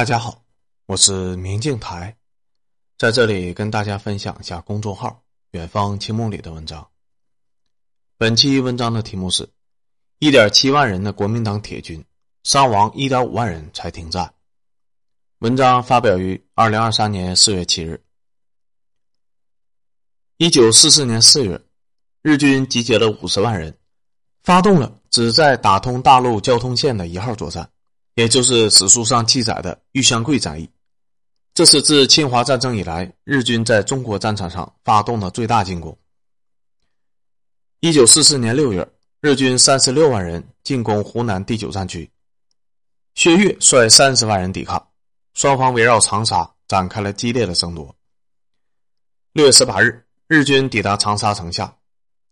大家好，我是明镜台，在这里跟大家分享一下公众号“远方清梦”里的文章。本期文章的题目是：一点七万人的国民党铁军伤亡一点五万人才停战。文章发表于二零二三年四月七日。一九四四年四月，日军集结了五十万人，发动了旨在打通大陆交通线的一号作战。也就是史书上记载的玉香桂战役，这是自侵华战争以来日军在中国战场上发动的最大进攻。一九四四年六月，日军三十六万人进攻湖南第九战区，薛岳率三十万人抵抗，双方围绕长沙展开了激烈的争夺。六月十八日，日军抵达长沙城下，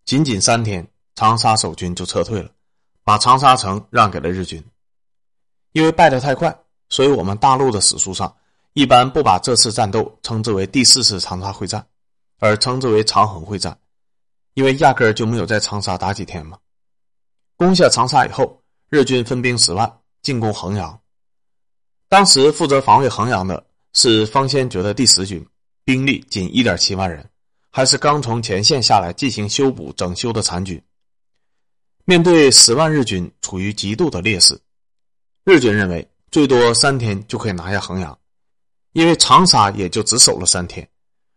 仅仅三天，长沙守军就撤退了，把长沙城让给了日军。因为败得太快，所以我们大陆的史书上一般不把这次战斗称之为第四次长沙会战，而称之为长衡会战，因为压根儿就没有在长沙打几天嘛。攻下长沙以后，日军分兵十万进攻衡阳。当时负责防卫衡阳的是方先觉的第十军，兵力仅一点七万人，还是刚从前线下来进行修补整修的残军。面对十万日军，处于极度的劣势。日军认为最多三天就可以拿下衡阳，因为长沙也就只守了三天，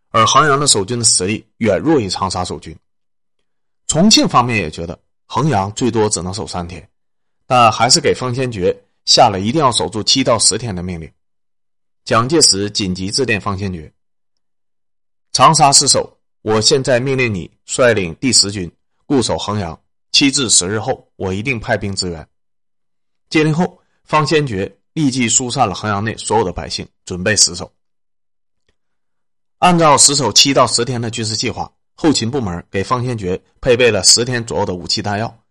而衡阳的守军的实力远弱于长沙守军。重庆方面也觉得衡阳最多只能守三天，但还是给方先觉下了一定要守住七到十天的命令。蒋介石紧急致电方先觉：“长沙失守，我现在命令你率领第十军固守衡阳，七至十日后，我一定派兵支援。”接令后。方先觉立即疏散了衡阳内所有的百姓，准备死守。按照死守七到十天的军事计划，后勤部门给方先觉配备了十天左右的武器弹药，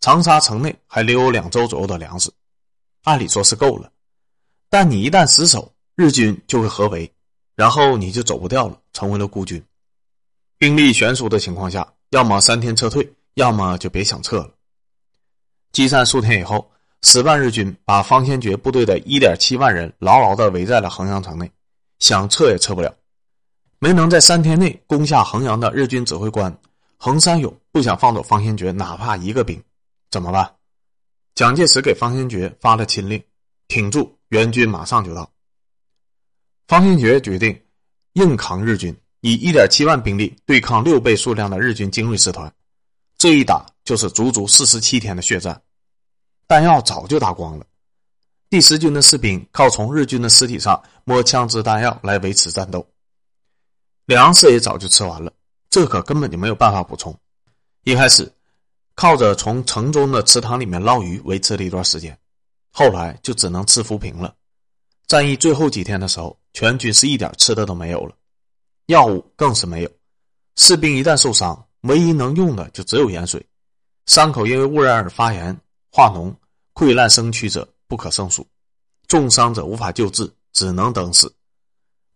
长沙城内还留有两周左右的粮食，按理说是够了。但你一旦死守，日军就会合围，然后你就走不掉了，成为了孤军。兵力悬殊的情况下，要么三天撤退，要么就别想撤了。激战数天以后。十万日军把方先觉部队的一点七万人牢牢地围在了衡阳城内，想撤也撤不了。没能在三天内攻下衡阳的日军指挥官横山勇不想放走方先觉哪怕一个兵，怎么办？蒋介石给方先觉发了亲令：挺住，援军马上就到。方先觉决定硬扛日军，以一点七万兵力对抗六倍数量的日军精锐师团，这一打就是足足四十七天的血战。弹药早就打光了，第十军的士兵靠从日军的尸体上摸枪支弹药来维持战斗，粮食也早就吃完了，这可根本就没有办法补充。一开始靠着从城中的池塘里面捞鱼维持了一段时间，后来就只能吃浮萍了。战役最后几天的时候，全军是一点吃的都没有了，药物更是没有。士兵一旦受伤，唯一能用的就只有盐水，伤口因为污染而发炎。化脓、溃烂生蛆者不可胜数，重伤者无法救治，只能等死。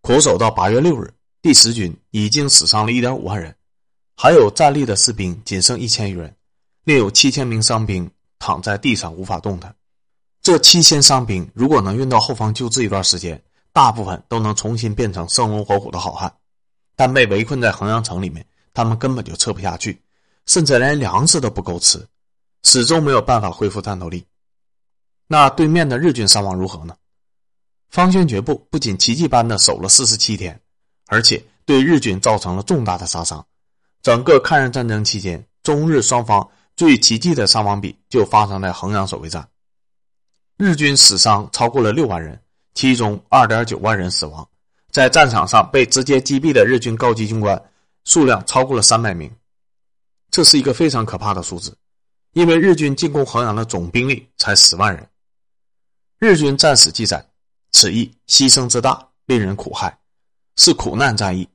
苦守到八月六日，第十军已经死伤了一点五万人，还有站立的士兵仅剩一千余人，另有七千名伤兵躺在地上无法动弹。这七千伤兵如果能运到后方救治一段时间，大部分都能重新变成生龙活虎的好汉。但被围困在衡阳城里面，他们根本就撤不下去，甚至连粮食都不够吃。始终没有办法恢复战斗力，那对面的日军伤亡如何呢？方先觉部不仅奇迹般的守了四十七天，而且对日军造成了重大的杀伤。整个抗日战争期间，中日双方最奇迹的伤亡比就发生在衡阳守卫战，日军死伤超过了六万人，其中二点九万人死亡，在战场上被直接击毙的日军高级军官数量超过了三百名，这是一个非常可怕的数字。因为日军进攻衡阳的总兵力才十万人，日军战史记载，此役牺牲之大，令人苦害，是苦难战役。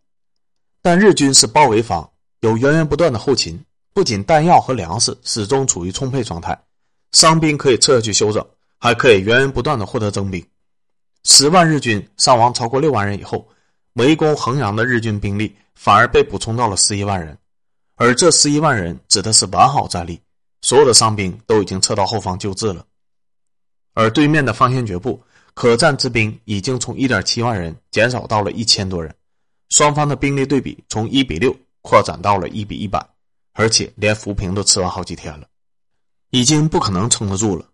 但日军是包围方，有源源不断的后勤，不仅弹药和粮食始终处于充沛状态，伤兵可以撤下去休整，还可以源源不断的获得征兵。十万日军伤亡超过六万人以后，围攻衡阳的日军兵力反而被补充到了十一万人，而这十一万人指的是完好战力。所有的伤兵都已经撤到后方救治了，而对面的方先觉部可战之兵已经从一点七万人减少到了一千多人，双方的兵力对比从一比六扩展到了一比一百，而且连浮萍都吃完好几天了，已经不可能撑得住了。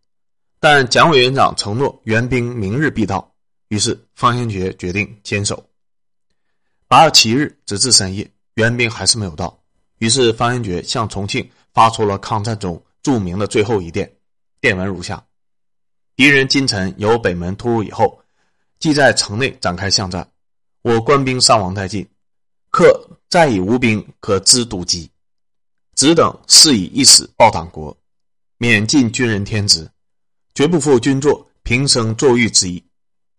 但蒋委员长承诺援兵明日必到，于是方先觉决定坚守。八月七日直至深夜，援兵还是没有到，于是方先觉向重庆发出了抗战中著名的最后一电，电文如下。敌人今晨由北门突入以后，即在城内展开巷战，我官兵伤亡殆尽，克再以无兵可支堵击，只等是以一死报党国，免尽军人天职，绝不负军座平生坐狱之意。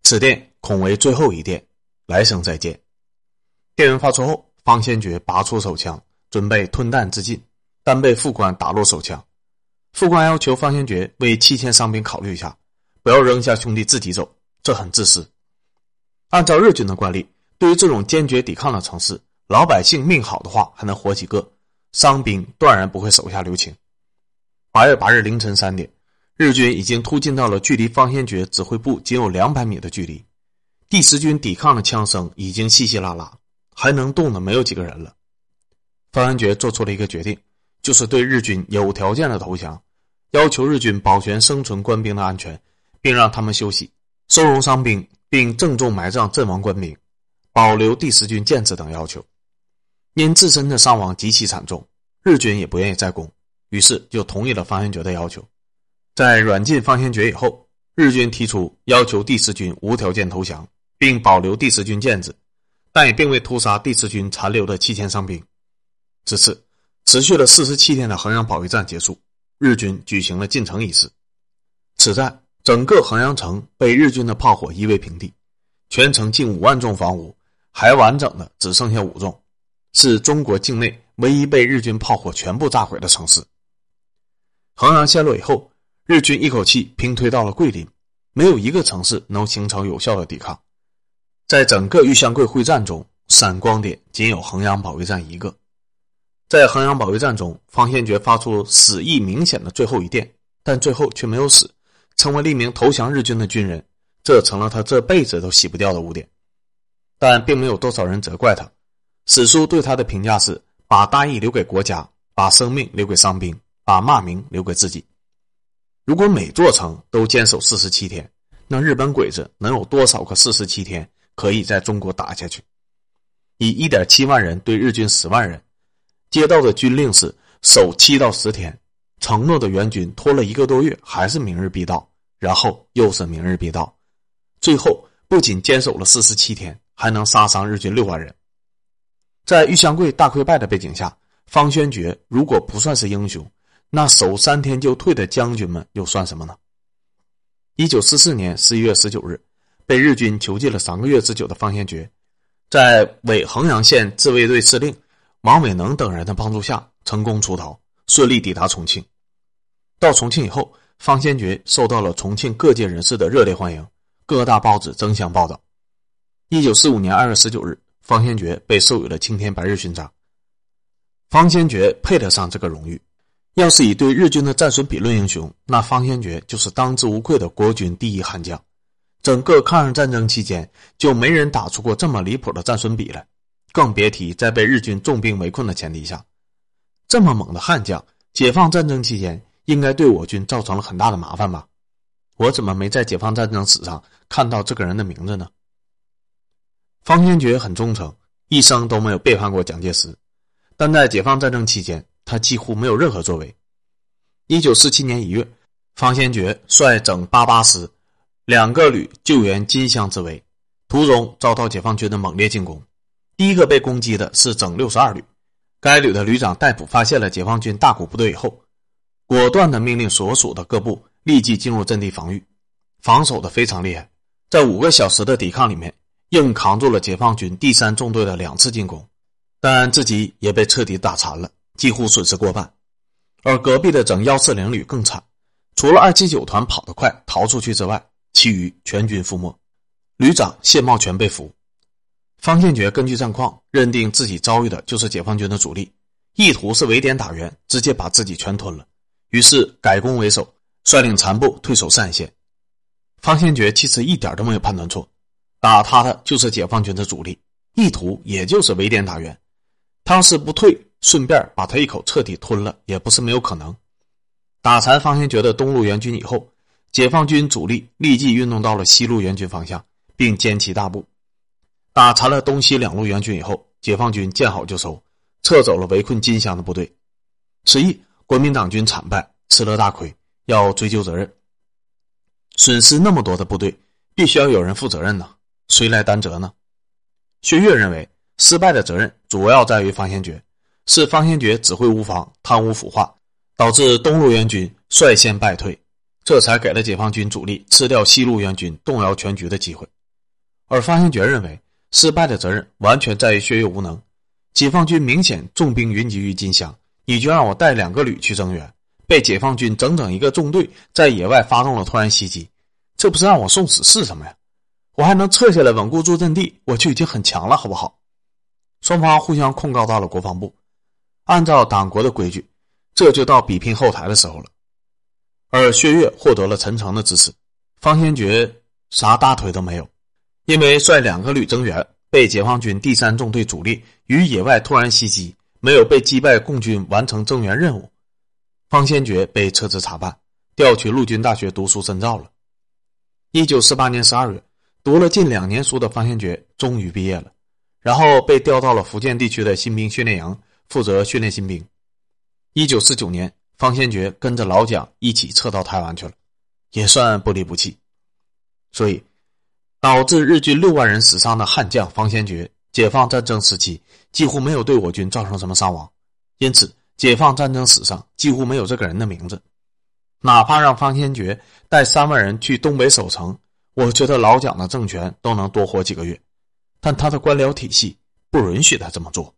此电恐为最后一电，来生再见。电文发出后，方先觉拔出手枪，准备吞弹自尽，但被副官打落手枪。副官要求方先觉为七千伤兵考虑一下。不要扔下兄弟自己走，这很自私。按照日军的惯例，对于这种坚决抵抗的城市，老百姓命好的话还能活几个，伤兵断然不会手下留情。八月八日凌晨三点，日军已经突进到了距离方先觉指挥部仅有两百米的距离，第十军抵抗的枪声已经稀稀拉拉，还能动的没有几个人了。方先觉做出了一个决定，就是对日军有条件的投降，要求日军保全生存官兵的安全。并让他们休息，收容伤兵，并郑重埋葬阵亡官兵，保留第十军建制等要求。因自身的伤亡极其惨重，日军也不愿意再攻，于是就同意了方先觉的要求。在软禁方先觉以后，日军提出要求第十军无条件投降，并保留第十军建制，但也并未屠杀第十军残留的七千伤兵。至此，持续了四十七天的衡阳保卫战结束，日军举行了进城仪式。此战。整个衡阳城被日军的炮火夷为平地，全城近五万幢房屋还完整的只剩下五幢，是中国境内唯一被日军炮火全部炸毁的城市。衡阳陷落以后，日军一口气平推到了桂林，没有一个城市能形成有效的抵抗。在整个玉香桂会战中，闪光点仅有衡阳保卫战一个。在衡阳保卫战中，方先觉发出死意明显的最后一电，但最后却没有死。成为了一名投降日军的军人，这成了他这辈子都洗不掉的污点。但并没有多少人责怪他。史书对他的评价是：把大义留给国家，把生命留给伤兵，把骂名留给自己。如果每座城都坚守四十七天，那日本鬼子能有多少个四十七天可以在中国打下去？以一点七万人对日军十万人，接到的军令是守七到十天。承诺的援军拖了一个多月，还是明日必到，然后又是明日必到，最后不仅坚守了四十七天，还能杀伤日军六万人。在玉香桂大溃败的背景下，方宣觉如果不算是英雄，那守三天就退的将军们又算什么呢？一九四四年十一月十九日，被日军囚禁了三个月之久的方先觉，在伪衡阳县自卫队司令王伟能等人的帮助下，成功出逃，顺利抵达重庆。到重庆以后，方先觉受到了重庆各界人士的热烈欢迎，各大报纸争相报道。一九四五年二月十九日，方先觉被授予了青天白日勋章。方先觉配得上这个荣誉。要是以对日军的战损比论英雄，那方先觉就是当之无愧的国军第一悍将。整个抗日战争期间，就没人打出过这么离谱的战损比来，更别提在被日军重兵围困的前提下，这么猛的悍将，解放战争期间。应该对我军造成了很大的麻烦吧？我怎么没在解放战争史上看到这个人的名字呢？方先觉很忠诚，一生都没有背叛过蒋介石，但在解放战争期间，他几乎没有任何作为。一九四七年一月，方先觉率整八八师两个旅救援金乡之围，途中遭到解放军的猛烈进攻。第一个被攻击的是整六十二旅，该旅的旅长戴普发现了解放军大股部队以后。果断的命令所属的各部立即进入阵地防御，防守的非常厉害，在五个小时的抵抗里面，硬扛住了解放军第三纵队的两次进攻，但自己也被彻底打残了，几乎损失过半。而隔壁的整幺四零旅更惨，除了二七九团跑得快逃出去之外，其余全军覆没，旅长谢茂全被俘。方建觉根据战况认定自己遭遇的就是解放军的主力，意图是围点打援，直接把自己全吞了。于是改攻为守，率领残部退守单县。方先觉其实一点都没有判断错，打他的就是解放军的主力，意图也就是围点打援。他要是不退，顺便把他一口彻底吞了，也不是没有可能。打残方先觉的东路援军以后，解放军主力立即运动到了西路援军方向，并歼其大部。打残了东西两路援军以后，解放军见好就收，撤走了围困金乡的部队。此役，国民党军惨败，吃了大亏，要追究责任。损失那么多的部队，必须要有人负责任呢？谁来担责呢？薛岳认为，失败的责任主要在于方先觉，是方先觉指挥无方、贪污腐化，导致东路援军率先败退，这才给了解放军主力吃掉西路援军、动摇全局的机会。而方先觉认为，失败的责任完全在于薛岳无能，解放军明显重兵云集于金乡，你就让我带两个旅去增援。被解放军整整一个纵队在野外发动了突然袭击，这不是让我送死是什么呀？我还能撤下来稳固住阵地，我就已经很强了，好不好？双方互相控告到了国防部，按照党国的规矩，这就到比拼后台的时候了。而薛岳获得了陈诚的支持，方先觉啥大腿都没有，因为率两个旅增援，被解放军第三纵队主力于野外突然袭击，没有被击败，共军完成增援任务。方先觉被撤职查办，调去陆军大学读书深造了。一九四八年十二月，读了近两年书的方先觉终于毕业了，然后被调到了福建地区的新兵训练营，负责训练新兵。一九四九年，方先觉跟着老蒋一起撤到台湾去了，也算不离不弃。所以，导致日军六万人死伤的悍将方先觉，解放战争时期几乎没有对我军造成什么伤亡，因此。解放战争史上几乎没有这个人的名字，哪怕让方先觉带三万人去东北守城，我觉得老蒋的政权都能多活几个月，但他的官僚体系不允许他这么做。